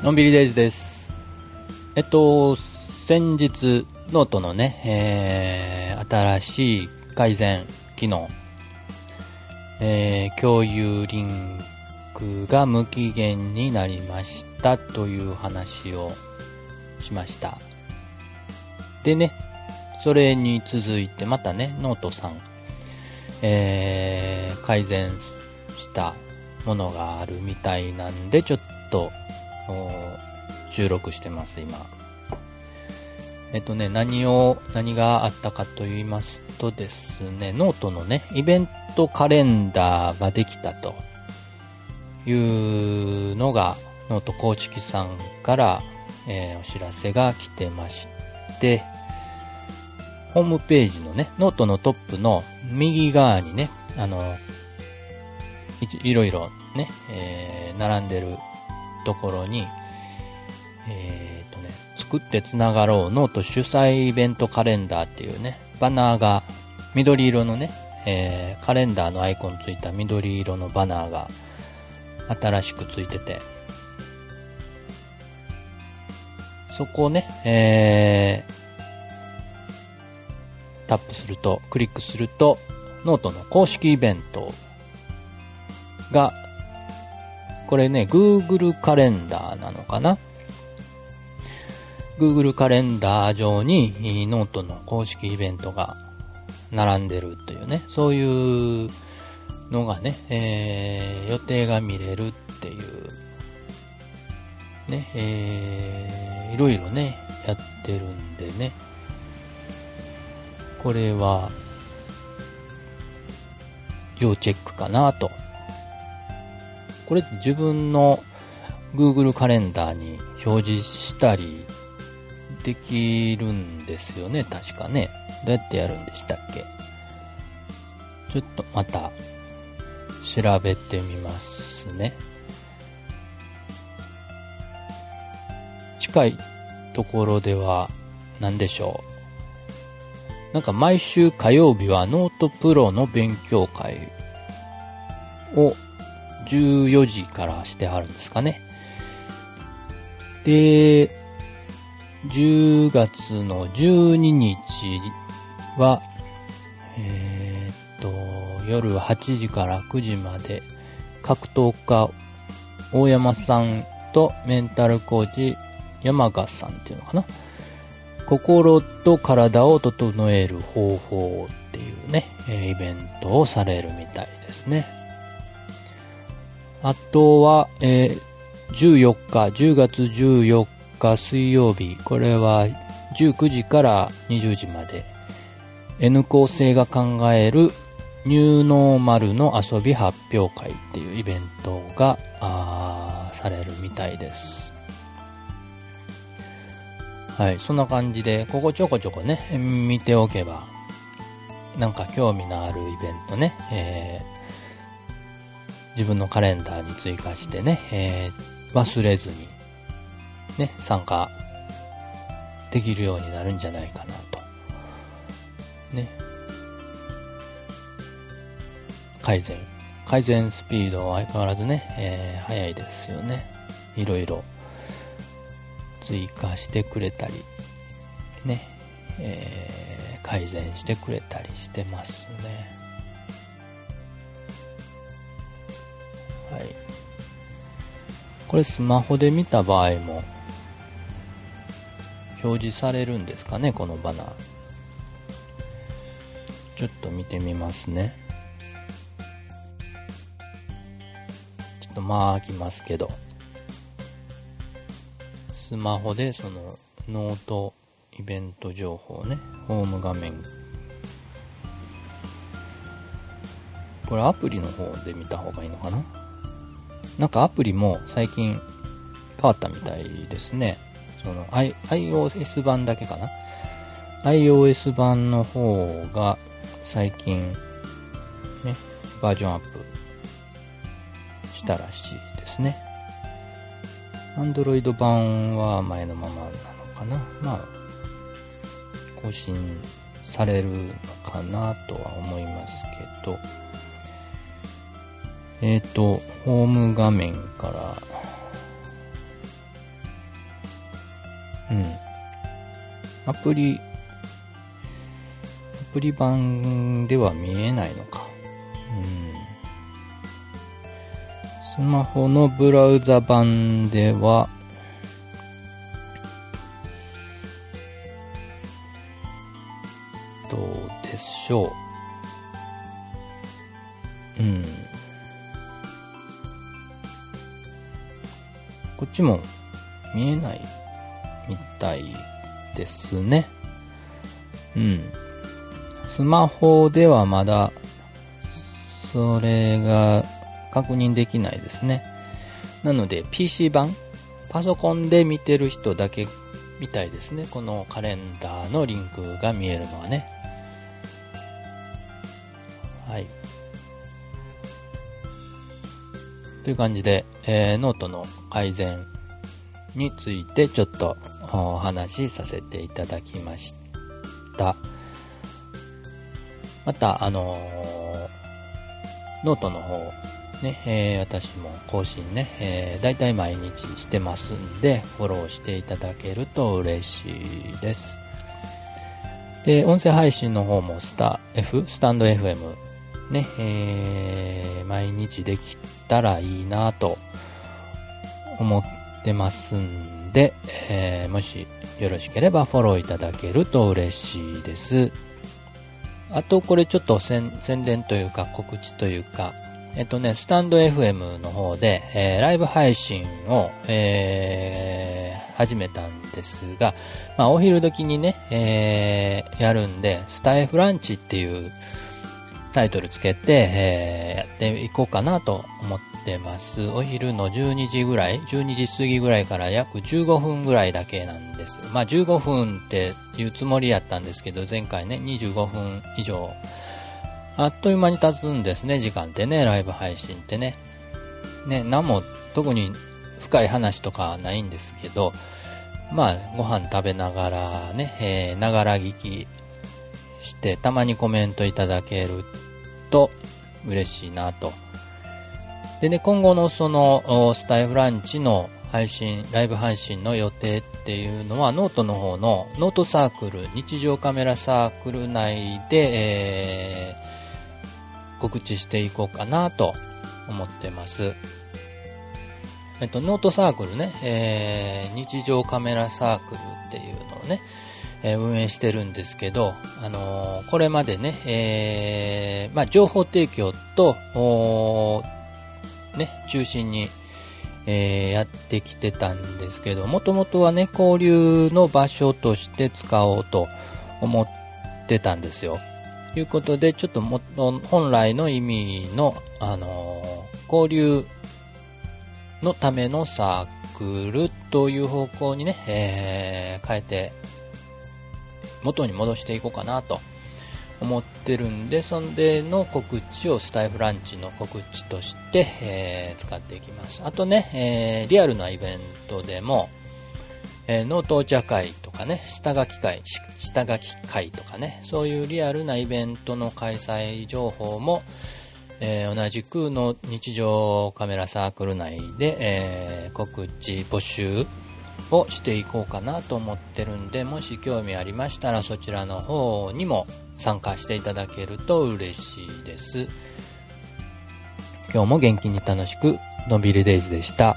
のんびりデイズです。えっと、先日、ノートのね、えー、新しい改善機能、えー、共有リンクが無期限になりましたという話をしました。でね、それに続いてまたね、ノートさん、えー、改善したものがあるみたいなんで、ちょっと、収録してます、今。えっとね、何を、何があったかと言いますとですね、ノートのね、イベントカレンダーができたというのが、ノート公式さんから、えーお知らせが来てまして、ホームページのね、ノートのトップの右側にね、あの、いいろいろね、えー並んでるところに、えーとね、作ってつながろうノート主催イベントカレンダーっていうね、バナーが、緑色のね、えーカレンダーのアイコンついた緑色のバナーが新しくついてて、そこをね、えー、タップすると、クリックすると、ノートの公式イベントが、これね、Google カレンダーなのかな ?Google カレンダー上にノートの公式イベントが並んでるというね、そういうのがね、えー予定が見れるっていう、ね、えー、いろいろね、やってるんでね、これは、要チェックかなと。これって自分の Google カレンダーに表示したりできるんですよね、確かね。どうやってやるんでしたっけ？ちょっとまた調べてみますね。近いところでは何でしょう？なんか毎週火曜日はノートプロの勉強会を14時からしてあるんですかね。で、10月の12日は、えーっと、夜8時から9時まで格闘家大山さんとメンタルコーチ山賀さんっていうのかな。心と体を整える方法っていうね、イベントをされるみたいですね。あとは、えー14日、10月14日水曜日、これは19時から20時まで、N 構成が考えるニューノーマルの遊び発表会っていうイベントが、あされるみたいです。はい、そんな感じで、ここちょこちょこね、見ておけば、なんか興味のあるイベントね、えー自分のカレンダーに追加してね、えー忘れずに、ね、参加できるようになるんじゃないかなと。ね。改善。改善スピードは相変わらずね、えー早いですよね。いろいろ追加してくれたり、ね、えー改善してくれたりしてますね。これスマホで見た場合も表示されるんですかね、このバナー。ちょっと見てみますね。ちょっとまあ開きますけど。スマホでそのノートイベント情報ね、ホーム画面。これアプリの方で見た方がいいのかな？なんかアプリも最近変わったみたいですね。その、I、iOS 版だけかな ?iOS 版の方が最近、ね、バージョンアップしたらしいですね。Android 版は前のままなのかなまあ、更新されるのかなとは思いますけど、えっ、と、ホーム画面から、うん。アプリ、アプリ版では見えないのか。うん。スマホのブラウザ版では、どうでしょう。うん。こっちも見えないみたいですね。うん。スマホではまだ、それが確認できないですね。なので PC 版、パソコンで見てる人だけみたいですね。このカレンダーのリンクが見えるのはね。という感じで、えー、ノートの改善についてちょっとお話しさせていただきました。また、あのー、ノートの方、ね、えー、私も更新ね、えー、大体毎日してますんで、フォローしていただけると嬉しいです。で、音声配信の方もスタ F、スタンド FM、ね、えー、毎日できたらいいなと思ってますんで、えー、もしよろしければフォローいただけると嬉しいです。あと、これちょっと宣伝というか告知というか、えっとね、スタンド FM の方で、えー、ライブ配信を、えー、始めたんですが、まあ、お昼時にね、えー、やるんで、スタイフランチっていう、タイトルつけて、えー、やっていこうかなと思ってます。お昼の12時ぐらい、12時過ぎぐらいから約15分ぐらいだけなんです。まあ15分っていうつもりやったんですけど、前回ね、25分以上、あっという間に経つんですね、時間ってね、ライブ配信ってね。ね、何も特に深い話とかないんですけど、まあ、ご飯食べながらね、えー、ながら聞きして、たまにコメントいただけると嬉しいなと。でね、今後のその、スタイフランチの配信、ライブ配信の予定っていうのは、ノートの方のノートサークル、日常カメラサークル内で、えー、告知していこうかなと思ってます。えっと、ノートサークルね、えー、日常カメラサークルっていうのをね、え、運営してるんですけど、あの、これまでね、えー、まあ、情報提供と、ね、中心に、えやってきてたんですけど、もともとはね、交流の場所として使おうと思ってたんですよ。ということで、ちょっとも、本来の意味の、あの交流のためのサークルという方向にね、えー、変えて元に戻していこうかなと思ってるんで、そんでの告知をスタイフランチの告知として、えー、使っていきます。あとね、えー、リアルなイベントでも、えー、ノートお茶会とかね、下書き会、下書き会とかね、そういうリアルなイベントの開催情報も、えー、同じくの日常カメラサークル内で、えー、告知募集をしていこうかなと思ってるんで、もし興味ありましたらそちらの方にも参加していただけると嬉しいです。今日も元気に楽しく、のんびりデイズでした。